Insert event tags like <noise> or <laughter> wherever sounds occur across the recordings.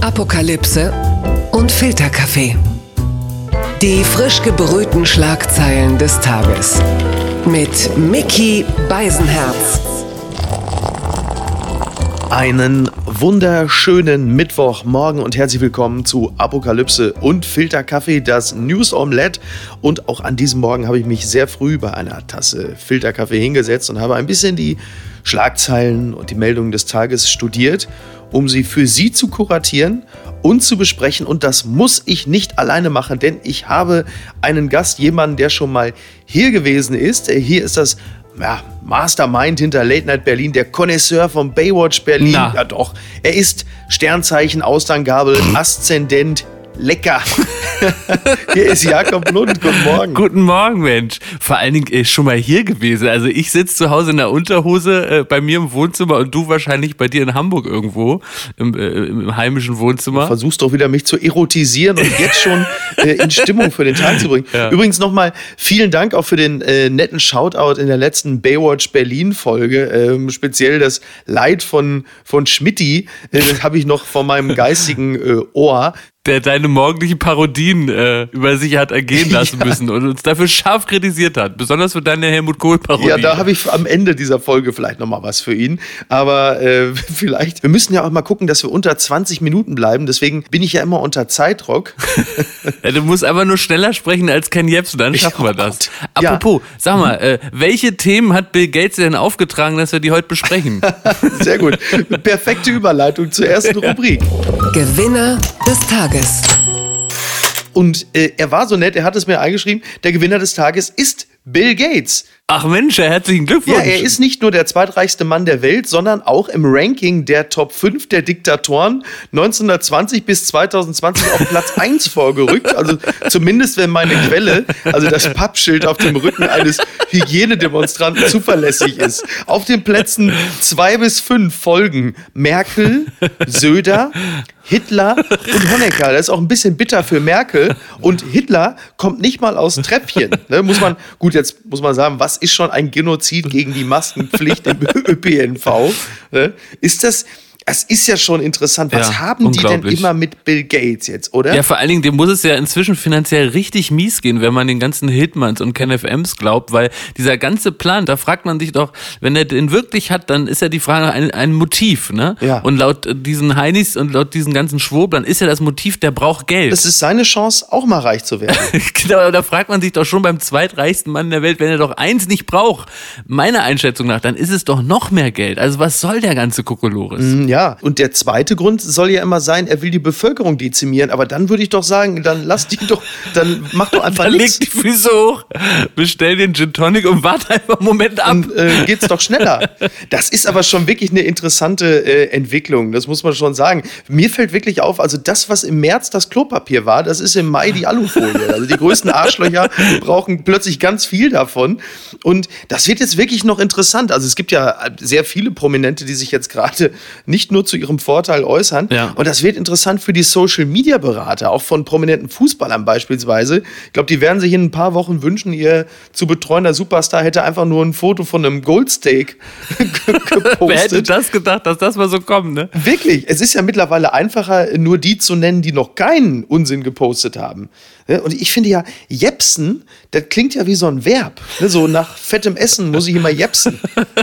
Apokalypse und Filterkaffee. Die frisch gebrühten Schlagzeilen des Tages. Mit Mickey Beisenherz. Einen wunderschönen Mittwochmorgen und herzlich willkommen zu Apokalypse und Filterkaffee, das News Omelette. Und auch an diesem Morgen habe ich mich sehr früh bei einer Tasse Filterkaffee hingesetzt und habe ein bisschen die Schlagzeilen und die Meldungen des Tages studiert, um sie für Sie zu kuratieren und zu besprechen. Und das muss ich nicht alleine machen, denn ich habe einen Gast, jemanden, der schon mal hier gewesen ist. Hier ist das ja, Mastermind hinter Late Night Berlin, der Connoisseur von Baywatch Berlin. Na. Ja doch, er ist Sternzeichen, Austernggabel, <clears throat> Aszendent, lecker. <laughs> Hier ist Jakob Lund, guten Morgen. Guten Morgen, Mensch. Vor allen Dingen äh, schon mal hier gewesen. Also ich sitze zu Hause in der Unterhose äh, bei mir im Wohnzimmer und du wahrscheinlich bei dir in Hamburg irgendwo im, äh, im heimischen Wohnzimmer. Versuchst doch wieder mich zu erotisieren und jetzt schon <laughs> äh, in Stimmung für den Tag zu bringen. Ja. Übrigens nochmal vielen Dank auch für den äh, netten Shoutout in der letzten Baywatch Berlin Folge. Ähm, speziell das Leid von, von Schmidti, äh, das habe ich noch vor meinem geistigen Ohr. Der deine morgendlichen Parodien äh, über sich hat ergehen <laughs> lassen müssen und uns dafür scharf kritisiert hat. Besonders für deine Helmut Kohl-Parodie. Ja, da habe ich am Ende dieser Folge vielleicht nochmal was für ihn. Aber äh, <laughs> vielleicht, wir müssen ja auch mal gucken, dass wir unter 20 Minuten bleiben. Deswegen bin ich ja immer unter Zeitdruck. <laughs> Ja, du musst einfach nur schneller sprechen als Ken Jebsen, dann schaffen wir Oh das. Gott. Ja. Apropos, sag mal, äh, welche Themen hat Bill Gates denn aufgetragen, dass wir die heute besprechen? Sehr gut. Perfekte Überleitung zur ersten Rubrik. Gewinner des Tages. Und äh, er war so nett, er hat es mir eingeschrieben, der Gewinner des Tages ist Bill Gates. Ach Mensch, herzlichen Glückwunsch. Ja, er ist nicht nur der zweitreichste Mann der Welt, sondern auch im Ranking der Top 5 der Diktatoren 1920 bis 2020 auf Platz <laughs> 1 vorgerückt. Also zumindest wenn meine Quelle, also das Pappschild auf dem Rücken eines Hygienedemonstranten zuverlässig ist. Auf den Plätzen 2 bis 5 folgen Merkel, Söder, Hitler und Honecker. Das ist auch ein bisschen bitter für Merkel. Und Hitler kommt nicht mal aus Treppchen. Ne, muss man, gut, jetzt muss man sagen, was ist schon ein Genozid gegen die Maskenpflicht im ÖPNV? Ne? Ist das, es ist ja schon interessant. Was Ja, haben die denn immer mit Bill Gates jetzt, oder? Ja, vor allen Dingen, dem muss es ja inzwischen finanziell richtig mies gehen, wenn man den ganzen Hitmans und KenFMs glaubt, weil dieser ganze Plan, da fragt man sich doch, wenn er den wirklich hat, dann ist ja die Frage ein, ein Motiv, ne? Ja. Und laut diesen Heinis und laut diesen ganzen Schwoblern ist ja das Motiv, der braucht Geld. Das ist seine Chance, auch mal reich zu werden. <laughs> genau, da fragt man sich doch schon beim zweitreichsten Mann der Welt, wenn er doch eins nicht braucht, meiner Einschätzung nach, dann ist es doch noch mehr Geld. Also was soll der ganze Kokolores? Ja, und der zweite Grund soll ja immer sein, er will die Bevölkerung dezimieren. Aber dann würde ich doch sagen, dann lass die doch, dann mach doch einfach Dann nichts. leg die Füße hoch, bestell den Gin Tonic und warte einfach einen Moment ab. Dann äh, geht's doch schneller. Das ist aber schon wirklich eine interessante äh, Entwicklung, das muss man schon sagen. Mir fällt wirklich auf, also das, was im März das Klopapier war, das ist im Mai die Alufolie. Also die größten Arschlöcher <laughs> brauchen plötzlich ganz viel davon. Und das wird jetzt wirklich noch interessant. Also es gibt ja sehr viele Prominente, die sich jetzt gerade nicht nur zu ihrem Vorteil äußern. Ja. Und das wird interessant für die Social-Media-Berater, auch von prominenten Fußballern beispielsweise. Ich glaube, die werden sich in ein paar Wochen wünschen, ihr zu betreuender Superstar hätte einfach nur ein Foto von einem Goldsteak <laughs> gepostet. Wer hätte das gedacht, dass das mal so kommt, ne? Wirklich, es ist ja mittlerweile einfacher, nur die zu nennen, die noch keinen Unsinn gepostet haben. Ja, Und ich finde ja, jepsen, das klingt ja wie so ein Verb. Ne, So nach fettem Essen muss ich immer jepsen.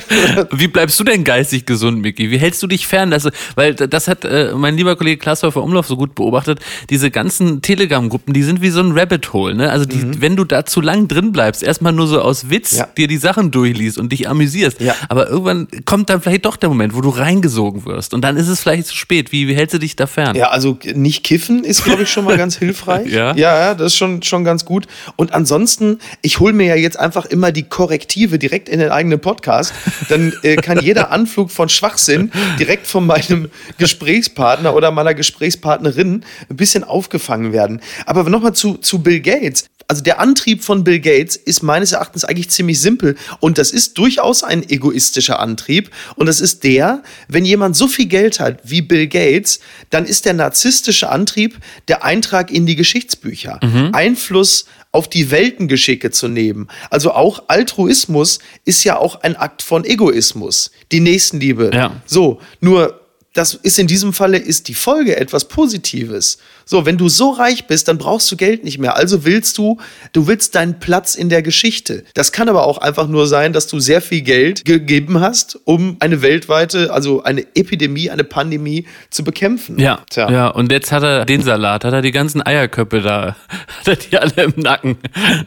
<laughs> Wie bleibst du denn geistig gesund, Micky? Wie hältst du dich fern? Das, weil das hat äh, mein lieber Kollege Klaas-Häufer Umlauf so gut beobachtet. Diese ganzen Telegram-Gruppen, die sind wie so ein Rabbit Hole. Ne? Also die, wenn du da zu lang drin bleibst, erstmal nur so aus Witz Ja. dir die Sachen durchliest und dich amüsierst. Ja. Aber irgendwann kommt dann vielleicht doch der Moment, wo du reingesogen wirst. Und dann ist es vielleicht zu spät. Wie, wie hältst du dich da fern? Ja, also nicht kiffen ist, glaube ich, schon mal ganz <laughs> hilfreich. Ja, ja, das ist schon, schon ganz gut. Und ansonsten, ich hole mir ja jetzt einfach immer die Korrektive direkt in den eigenen Podcast. Dann äh, kann jeder <laughs> Anflug von Schwachsinn direkt von meinem Gesprächspartner oder meiner Gesprächspartnerin ein bisschen aufgefangen werden. Aber nochmal zu, zu Bill Gates. Also der Antrieb von Bill Gates ist meines Erachtens eigentlich ziemlich simpel und das ist durchaus ein egoistischer Antrieb und das ist der, wenn jemand so viel Geld hat wie Bill Gates, dann ist der narzisstische Antrieb der Eintrag in die Geschichtsbücher, Einfluss auf die Weltengeschicke zu nehmen. Also auch Altruismus ist ja auch ein Akt von Egoismus, die Nächstenliebe. Ja. So, nur das ist in diesem Falle ist die Folge etwas Positives. So, wenn du so reich bist, dann brauchst du Geld nicht mehr. Also willst du, du willst deinen Platz in der Geschichte. Das kann aber auch einfach nur sein, dass du sehr viel Geld gegeben hast, um eine weltweite, also eine Epidemie, eine Pandemie zu bekämpfen. Ja, Tja. ja. Und jetzt hat er den Salat, hat er die ganzen Eierköpfe da, <laughs> hat er die alle im Nacken.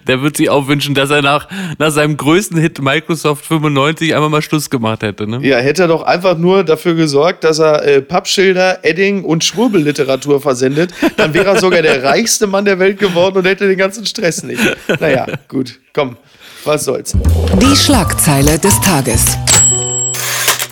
Der wird sich auch wünschen, dass er nach, nach seinem größten Hit Microsoft 95 einmal mal Schluss gemacht hätte. Ne? Ja, hätte er doch einfach nur dafür gesorgt, dass er äh, Pappschilder, Edding und Schwurbelliteratur versendet dann wäre er sogar der reichste Mann der Welt geworden und hätte den ganzen Stress nicht. Naja, gut, komm, was soll's. Die Schlagzeile des Tages.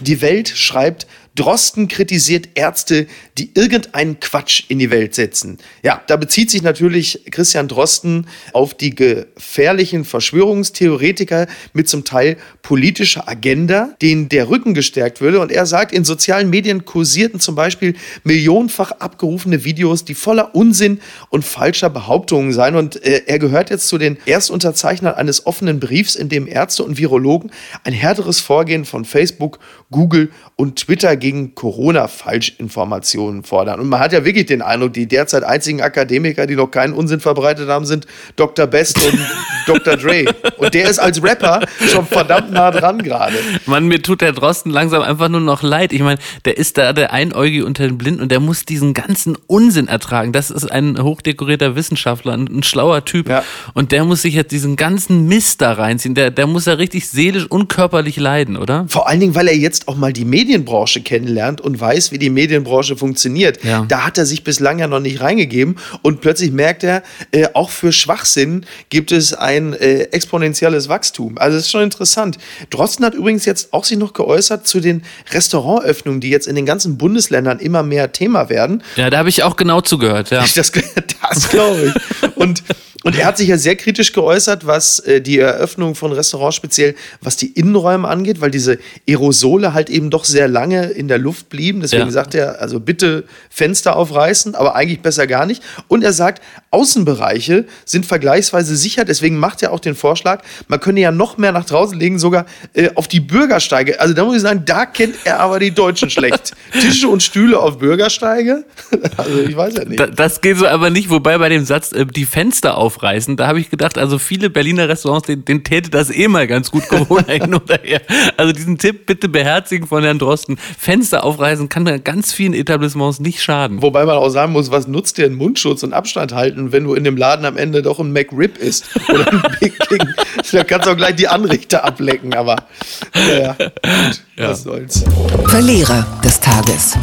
Die Welt schreibt, Drosten kritisiert Ärzte, die irgendeinen Quatsch in die Welt setzen. Ja, da bezieht sich natürlich Christian Drosten auf die gefährlichen Verschwörungstheoretiker mit zum Teil politischer Agenda, denen der Rücken gestärkt würde. Und er sagt, in sozialen Medien kursierten zum Beispiel millionenfach abgerufene Videos, die voller Unsinn und falscher Behauptungen seien. Und äh, er gehört jetzt zu den Erstunterzeichnern eines offenen Briefs, in dem Ärzte und Virologen ein härteres Vorgehen von Facebook, Google und Twitter Corona-Falschinformationen fordern. Und man hat ja wirklich den Eindruck, die derzeit einzigen Akademiker, die noch keinen Unsinn verbreitet haben, sind Dr. Best und <laughs> Dr. Dre. Und der ist als Rapper schon verdammt nah dran gerade. Mann, mir tut der Drosten langsam einfach nur noch leid. Ich meine, der ist da der Einäugige unter den Blinden und der muss diesen ganzen Unsinn ertragen. Das ist ein hochdekorierter Wissenschaftler, ein, ein schlauer Typ. Ja. Und der muss sich jetzt diesen ganzen Mist da reinziehen. Der, der muss ja richtig seelisch und körperlich leiden, oder? Vor allen Dingen, weil er jetzt auch mal die Medienbranche kennt kennenlernt und weiß, wie die Medienbranche funktioniert. Ja. Da hat er sich bislang ja noch nicht reingegeben und plötzlich merkt er, äh, auch für Schwachsinn gibt es ein äh, exponentielles Wachstum. Also das ist schon interessant. Drosten hat übrigens jetzt auch sich noch geäußert zu den Restaurantöffnungen, die jetzt in den ganzen Bundesländern immer mehr Thema werden. Ja, da habe ich auch genau zugehört. Ja. <laughs> Das, das glaube ich. Und und er hat sich ja sehr kritisch geäußert, was äh, die Eröffnung von Restaurants speziell, was die Innenräume angeht, weil diese Aerosole halt eben doch sehr lange in der Luft blieben. Deswegen ja. sagt er, also bitte Fenster aufreißen, aber eigentlich besser gar nicht. Und er sagt, Außenbereiche sind vergleichsweise sicher. Deswegen macht er auch den Vorschlag, man könne ja noch mehr nach draußen legen, sogar äh, auf die Bürgersteige. Also da muss ich sagen, da kennt er aber die Deutschen schlecht. <laughs> Tische und Stühle auf Bürgersteige? <laughs> also ich weiß ja nicht. Das geht so aber nicht, wobei bei dem Satz, äh, die Fenster auf aufreißen. Da habe ich gedacht, also viele Berliner Restaurants, denen, denen täte das eh mal ganz gut Corona hin oder her. Also diesen Tipp bitte beherzigen von Herrn Drosten. Fenster aufreißen kann ganz vielen Etablissements nicht schaden. Wobei man auch sagen muss, was nutzt dir ein Mundschutz und Abstand halten, wenn du in dem Laden am Ende doch ein McRib isst oder ein <laughs> Big King. da kannst du auch gleich die Anrichter ablecken, aber naja, gut, ja. was soll's. Verlierer des Tages.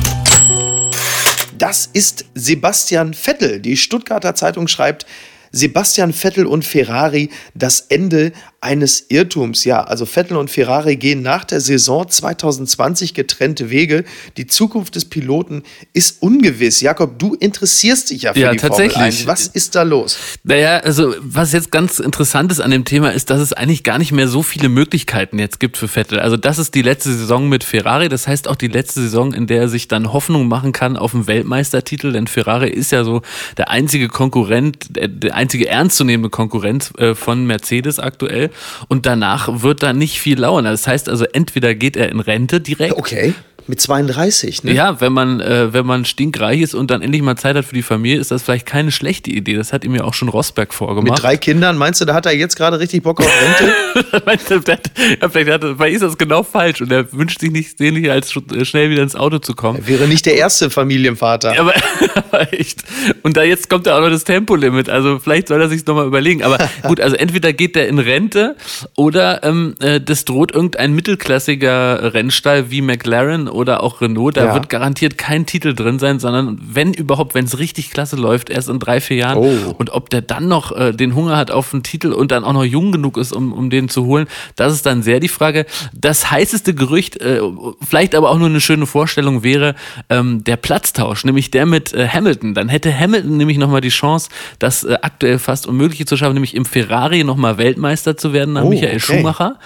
Das ist Sebastian Vettel. Die Stuttgarter Zeitung schreibt, Sebastian Vettel und Ferrari das Ende eines Irrtums. Ja, also Vettel und Ferrari gehen nach der Saison 2020 getrennte Wege. Die Zukunft des Piloten ist ungewiss. Jakob, du interessierst dich ja für ja, die tatsächlich. Formel 1. Was ist da los? Naja, also was jetzt ganz interessant ist an dem Thema ist, dass es eigentlich gar nicht mehr so viele Möglichkeiten jetzt gibt für Vettel. Also das ist die letzte Saison mit Ferrari. Das heißt auch die letzte Saison, in der er sich dann Hoffnung machen kann auf einen Weltmeistertitel. Denn Ferrari ist ja so der einzige Konkurrent, der einzige ernstzunehmende Konkurrent äh, von Mercedes aktuell und danach wird da nicht viel lauern. Das heißt also, entweder geht er in Rente direkt. Okay. Mit 32, ne? Ja, wenn man, äh, wenn man stinkreich ist und dann endlich mal Zeit hat für die Familie, ist das vielleicht keine schlechte Idee. Das hat ihm ja auch schon Rosberg vorgemacht. Mit drei Kindern, meinst du, da hat er jetzt gerade richtig Bock auf Rente? der, <laughs> ja, vielleicht, hat, vielleicht ist das genau falsch und er wünscht sich nicht sehnlich, als äh, schnell wieder ins Auto zu kommen. Er wäre nicht der erste Familienvater. Ja, aber, <laughs> aber echt. Und da jetzt kommt ja auch noch das Tempolimit. Also vielleicht soll er sich nochmal überlegen. Aber <laughs> gut, also entweder geht er in Rente oder ähm, äh, das droht irgendein mittelklassiger Rennstall wie McLaren oder auch Renault, da ja. wird garantiert kein Titel drin sein, sondern wenn überhaupt, wenn es richtig klasse läuft, erst in drei, vier Jahren. Oh. Und ob der dann noch äh, den Hunger hat auf einen Titel und dann auch noch jung genug ist, um, um den zu holen, das ist dann sehr die Frage. Das heißeste Gerücht, äh, vielleicht aber auch nur eine schöne Vorstellung wäre ähm, der Platztausch, nämlich der mit äh, Hamilton. Dann hätte Hamilton nämlich nochmal die Chance, das äh, aktuell fast Unmögliche zu schaffen, nämlich im Ferrari nochmal Weltmeister zu werden nach oh, Michael okay. Schumacher.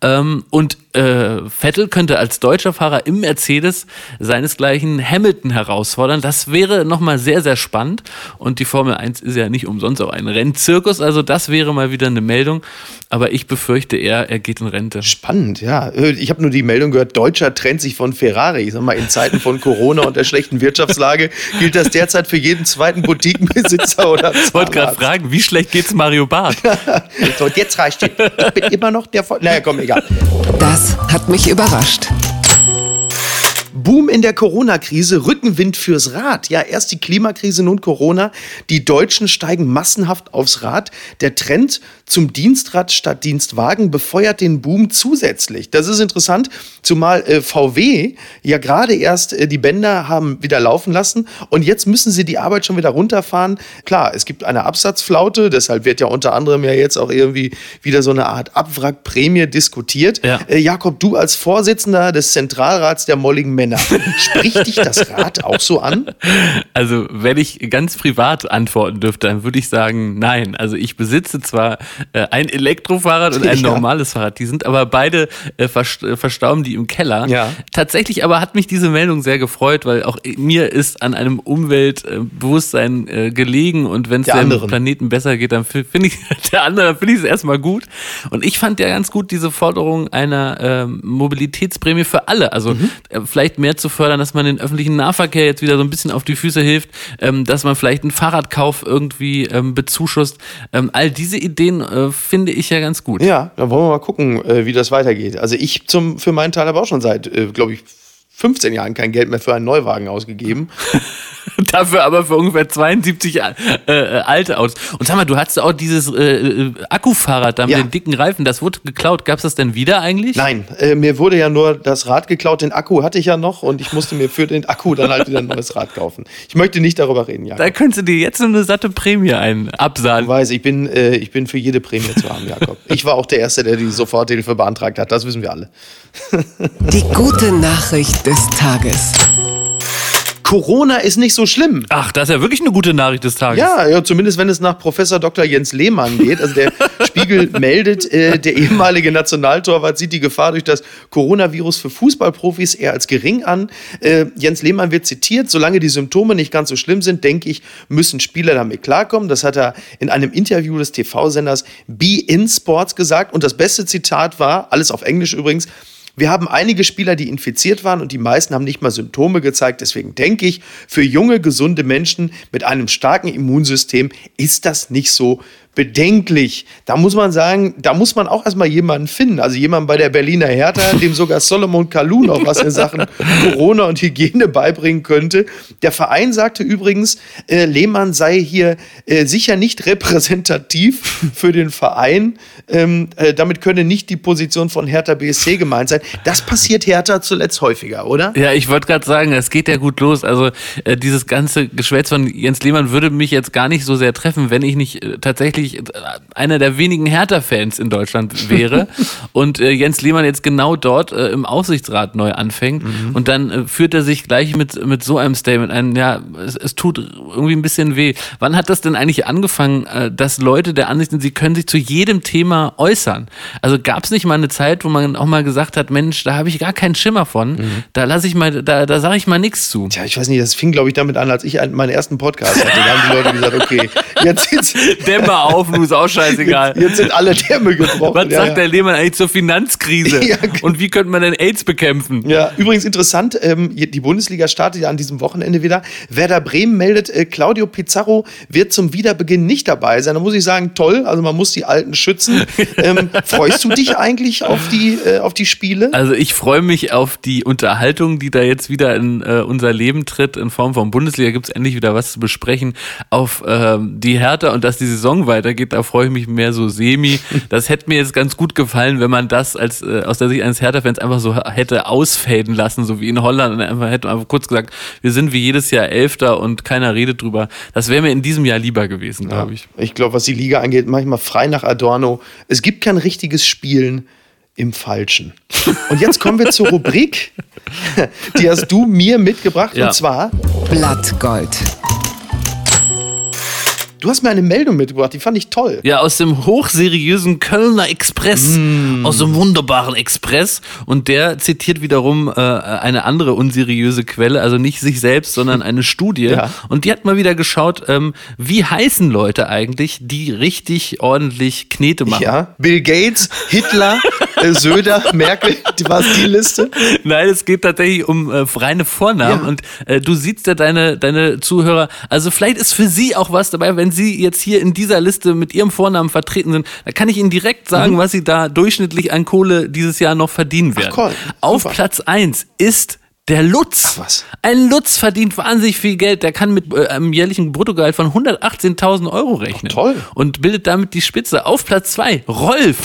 Ähm, und äh, Vettel könnte als deutscher Fahrer im Mercedes seinesgleichen Hamilton herausfordern. Das wäre nochmal sehr, sehr spannend. Und die Formel 1 ist ja nicht umsonst auch ein Rennzirkus. Also das wäre mal wieder eine Meldung. Aber ich befürchte eher, er geht in Rente. Spannend, ja. Ich habe nur die Meldung gehört, Deutscher trennt sich von Ferrari. Ich sag mal, in Zeiten von Corona und der schlechten Wirtschaftslage gilt das derzeit für jeden zweiten Boutiquenbesitzer oder Ich <laughs> wollte gerade fragen, wie schlecht geht's Mario Barth? <laughs> so, und jetzt reicht es. Ich bin immer noch der... Naja, komm, egal. Das hat mich überrascht. Boom in der Corona-Krise, Rückenwind fürs Rad. Ja, erst die Klimakrise, nun Corona. Die Deutschen steigen massenhaft aufs Rad. Der Trend zum Dienstrad statt Dienstwagen befeuert den Boom zusätzlich. Das ist interessant, zumal äh, VW ja gerade erst äh, die Bänder haben wieder laufen lassen und jetzt müssen sie die Arbeit schon wieder runterfahren. Klar, es gibt eine Absatzflaute, deshalb wird ja unter anderem ja jetzt auch irgendwie wieder so eine Art Abwrackprämie diskutiert. Ja. Äh, Jakob, du als Vorsitzender des Zentralrats der molligen Männer, spricht dich das Rad auch so an? Also, wenn ich ganz privat antworten dürfte, dann würde ich sagen, nein. Also, ich besitze zwar äh, ein Elektrofahrrad und ein Ja. normales Fahrrad, die sind aber beide äh, äh, verstauben die im Keller. Ja. Tatsächlich aber hat mich diese Meldung sehr gefreut, weil auch mir ist an einem Umweltbewusstsein äh, gelegen und wenn es dem anderen. Planeten besser geht, dann fi- finde ich <laughs> der andere, finde ich es erstmal gut. Und ich fand ja ganz gut diese Forderung einer ähm, Mobilitätsprämie für alle. Also Mhm. äh, vielleicht mehr zu fördern, dass man den öffentlichen Nahverkehr jetzt wieder so ein bisschen auf die Füße hilft, ähm, dass man vielleicht einen Fahrradkauf irgendwie ähm, bezuschusst. Ähm, all diese Ideen äh, finde ich ja ganz gut. Ja, dann wollen wir mal gucken, äh, wie das weitergeht. Also ich zum, für meinen Teil habe auch schon seit, äh, glaube ich, 15 Jahren kein Geld mehr für einen Neuwagen ausgegeben. <laughs> Dafür aber für ungefähr 72 äh, äh, alte Autos. Und sag mal, du hattest auch dieses äh, äh, Akkufahrrad da mit Ja. den dicken Reifen, das wurde geklaut. Gab's das denn wieder eigentlich? Nein, äh, mir wurde ja nur das Rad geklaut, den Akku hatte ich ja noch und ich musste mir für den Akku dann halt wieder ein neues Rad kaufen. Ich möchte nicht darüber reden, ja. Da könntest du dir jetzt eine satte Prämie ein Du absahnen. weißt, ich bin, äh, ich bin für jede Prämie zu haben, Jakob. Ich war auch der Erste, der die Soforthilfe beantragt hat, das wissen wir alle. Die gute Nachricht des Tages. Corona ist nicht so schlimm. Ach, das ist ja wirklich eine gute Nachricht des Tages. Ja, ja, zumindest wenn es nach Professor Dr. Jens Lehmann geht. Also der <laughs> Spiegel meldet, äh, der ehemalige Nationaltorwart sieht die Gefahr durch das Coronavirus für Fußballprofis eher als gering an. Äh, Jens Lehmann wird zitiert, solange die Symptome nicht ganz so schlimm sind, denke ich, müssen Spieler damit klarkommen. Das hat er in einem Interview des TV-Senders Be In Sports gesagt. Und das beste Zitat war, alles auf Englisch übrigens, wir haben einige Spieler, die infiziert waren und die meisten haben nicht mal Symptome gezeigt. Deswegen denke ich, für junge, gesunde Menschen mit einem starken Immunsystem ist das nicht so bedenklich. Da muss man sagen, da muss man auch erstmal jemanden finden. Also jemanden bei der Berliner Hertha, dem sogar Solomon Kalou noch was in Sachen Corona und Hygiene beibringen könnte. Der Verein sagte übrigens, äh, Lehmann sei hier äh, sicher nicht repräsentativ für den Verein. Ähm, äh, damit könne nicht die Position von Hertha BSC gemeint sein. Das passiert Hertha zuletzt häufiger, oder? Ja, ich wollte gerade sagen, es geht ja gut los. Also äh, dieses ganze Geschwätz von Jens Lehmann würde mich jetzt gar nicht so sehr treffen, wenn ich nicht äh, tatsächlich äh, einer der wenigen Hertha-Fans in Deutschland wäre <laughs> und äh, Jens Lehmann jetzt genau dort äh, im Aufsichtsrat neu anfängt und dann äh, führt er sich gleich mit mit so einem Statement ein. Ja, es, es tut irgendwie ein bisschen weh. Wann hat das denn eigentlich angefangen, äh, dass Leute der Ansicht sind, sie können sich zu jedem Thema äußern? Also gab es nicht mal eine Zeit, wo man auch mal gesagt hat, Mensch, da habe ich gar keinen Schimmer von. Da lasse ich mal, da, da sage ich mal nichts zu. Tja, ich weiß nicht, das fing, glaube ich, damit an, als ich einen, meinen ersten Podcast hatte. Da haben die Leute gesagt, okay, jetzt, jetzt, <laughs> Dämme auf, nu ist auch scheißegal. jetzt sind alle Dämme gebrochen. Was Ja, sagt ja. der Lehmann eigentlich zur Finanzkrise? <laughs> Ja, genau. Und wie könnte man denn AIDS bekämpfen? Ja, übrigens interessant, ähm, die Bundesliga startet ja an diesem Wochenende wieder. Werder Bremen meldet, äh, Claudio Pizarro wird zum Wiederbeginn nicht dabei sein. Da muss ich sagen, toll, also man muss die Alten schützen. <laughs> Ähm, freust du dich eigentlich auf die, äh, auf die Spiele? Also ich freue mich auf die Unterhaltung, die da jetzt wieder in äh, unser Leben tritt, in Form von Bundesliga. Gibt es endlich wieder was zu besprechen. Auf ähm, die Hertha und dass die Saison weitergeht, da freue ich mich mehr so semi. <laughs> Das hätte mir jetzt ganz gut gefallen, wenn man das als äh, aus der Sicht eines Hertha-Fans einfach so hätte ausfaden lassen, so wie in Holland. Und einfach hätte einfach kurz gesagt, wir sind wie jedes Jahr Elfter und keiner redet drüber. Das wäre mir in diesem Jahr lieber gewesen, glaube ich. Ich glaube, was die Liga angeht, manchmal frei nach Adorno. Es gibt kein richtiges Spielen im Falschen. Und jetzt kommen wir zur Rubrik, <laughs> die hast du mir mitgebracht. Ja. Und zwar, Blattgold. Du hast mir eine Meldung mitgebracht, die fand ich toll. Ja, aus dem hochseriösen Kölner Express, Mm. aus dem wunderbaren Express. Und der zitiert wiederum äh, eine andere unseriöse Quelle, also nicht sich selbst, sondern eine <laughs> Studie. Ja. Und die hat mal wieder geschaut, ähm, wie heißen Leute eigentlich, die richtig ordentlich Knete machen. Ja, Bill Gates, Hitler, <laughs> äh, Söder, Merkel, die war die Liste. Nein, es geht tatsächlich um äh, reine Vornamen Ja. und äh, du siehst ja deine, deine Zuhörer, also vielleicht ist für sie auch was dabei, wenn sie jetzt hier in dieser Liste mit ihrem Vornamen vertreten sind, da kann ich ihnen direkt sagen, was sie da durchschnittlich an Kohle dieses Jahr noch verdienen werden. cool. Auf Super. Platz eins ist der Lutz. Ach, was? Ein Lutz verdient wahnsinnig viel Geld. Der kann mit äh, einem jährlichen Bruttogehalt von 118.000 Euro rechnen. toll. Und bildet damit die Spitze. Auf Platz zwei Rolf.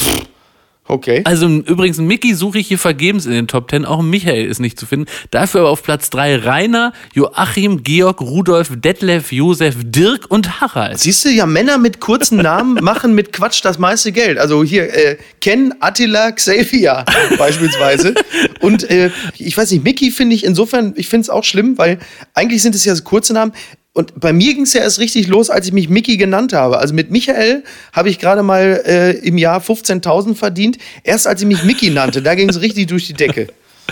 Okay. Also übrigens, Mickey suche ich hier vergebens in den Top 10. Auch Michael ist nicht zu finden. Dafür aber auf Platz 3 Rainer, Joachim, Georg, Rudolf, Detlef, Josef, Dirk und Harald. Siehst du, ja, Männer mit kurzen Namen <laughs> machen mit Quatsch das meiste Geld. Also hier, äh, Ken, Attila, Xavier <laughs> beispielsweise. Und äh, ich weiß nicht, Mickey finde ich insofern, ich finde es auch schlimm, weil eigentlich sind es ja so kurze Namen. Und bei mir ging es ja erst richtig los, als ich mich Mickey genannt habe. Also mit Michael habe ich gerade mal äh, im Jahr 15.000 verdient. Erst als ich mich Mickey nannte, da ging es richtig durch die Decke.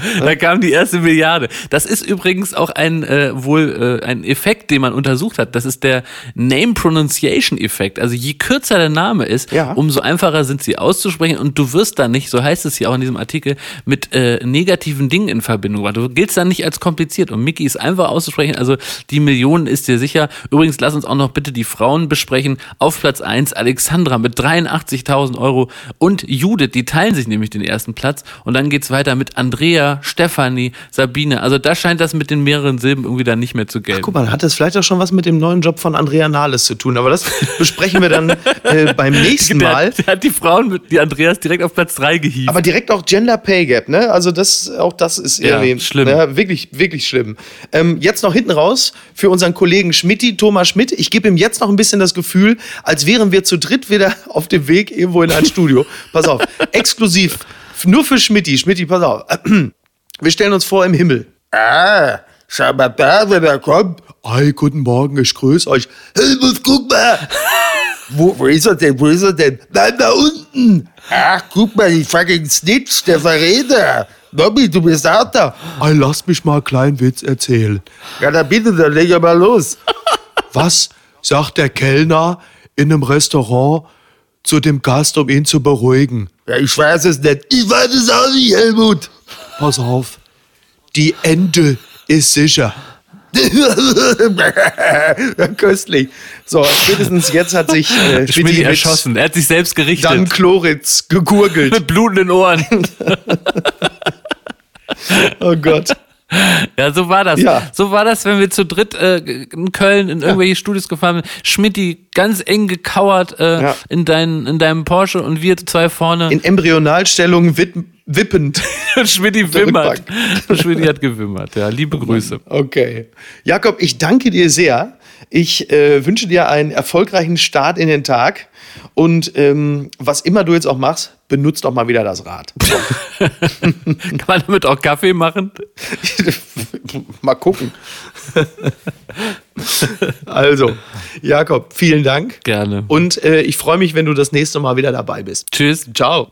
<laughs> Da kam die erste Milliarde. Das ist übrigens auch ein äh, wohl äh, ein Effekt, den man untersucht hat. Das ist der Name Pronunciation Effekt. Also je kürzer der Name ist, Ja. umso einfacher sind sie auszusprechen und du wirst dann nicht, so heißt es hier auch in diesem Artikel, mit äh, negativen Dingen in Verbindung. Du giltst dann nicht als kompliziert und Mickey ist einfach auszusprechen. Also die Millionen ist dir sicher. Übrigens, lass uns auch noch bitte die Frauen besprechen. Auf Platz 1 Alexandra mit 83.000 Euro und Judith, die teilen sich nämlich den ersten Platz und dann geht's weiter mit Andrea, Stefanie, Sabine. Also da scheint das mit den mehreren Silben irgendwie dann nicht mehr zu gelten. Guck mal, hat das vielleicht auch schon was mit dem neuen Job von Andrea Nahles zu tun. Aber das besprechen wir dann <laughs> äh, beim nächsten der, Mal. der hat die Frauen mit die Andreas direkt auf Platz 3 gehievt. Aber direkt auch Gender Pay Gap, ne? Also das, auch das ist Ja, irgendwie schlimm. Ja, wirklich, wirklich schlimm. Ähm, jetzt noch hinten raus für unseren Kollegen Schmidti, Thomas Schmidt. Ich gebe ihm jetzt noch ein bisschen das Gefühl, als wären wir zu dritt wieder auf dem Weg irgendwo in ein Studio. Pass auf, <laughs> exklusiv, nur für Schmidti. Schmidti, pass auf. Wir stellen uns vor im Himmel. Ah, schau mal da, wenn er kommt. Hi, guten Morgen, ich grüße euch. Helmut, guck mal. <laughs> Wo, wo ist er denn? Wo ist er denn? Nein, da unten. Ach, guck mal, die fucking Snitch, der Verräter. Nobby, du bist auch da. Hey, lass mich mal einen kleinen Witz erzählen. Ja, dann bitte, dann leg ja mal los. <laughs> Was sagt der Kellner in einem Restaurant zu dem Gast, um ihn zu beruhigen? Ja, ich weiß es nicht. Ich weiß es auch nicht, Helmut. Pass auf, die Ente ist sicher. <laughs> Köstlich. So, spätestens jetzt hat sich äh, Schmidt erschossen. Er hat sich selbst gerichtet. Dan Chloritz gegurgelt. <laughs> mit blutenden Ohren. <laughs> Oh Gott. Ja, so war das. Ja. So war das, wenn wir zu dritt äh, in Köln in irgendwelche Studios gefahren sind. Schmidti ganz eng gekauert äh, Ja. in, dein, in deinem Porsche und wir zwei vorne. In Embryonalstellung wip wippend. <laughs> Schmidti wimmert. <laughs> Schmidti hat gewimmert. Ja, liebe Grüße. Okay. Jakob, ich danke dir sehr. Ich äh, wünsche dir einen erfolgreichen Start in den Tag. Und ähm, was immer du jetzt auch machst, benutzt doch mal wieder das Rad. <laughs> Kann man damit auch Kaffee machen? mal gucken. also, Jakob, vielen Dank. Gerne. Und äh, ich freue mich, wenn du das nächste Mal wieder dabei bist. Tschüss. Ciao.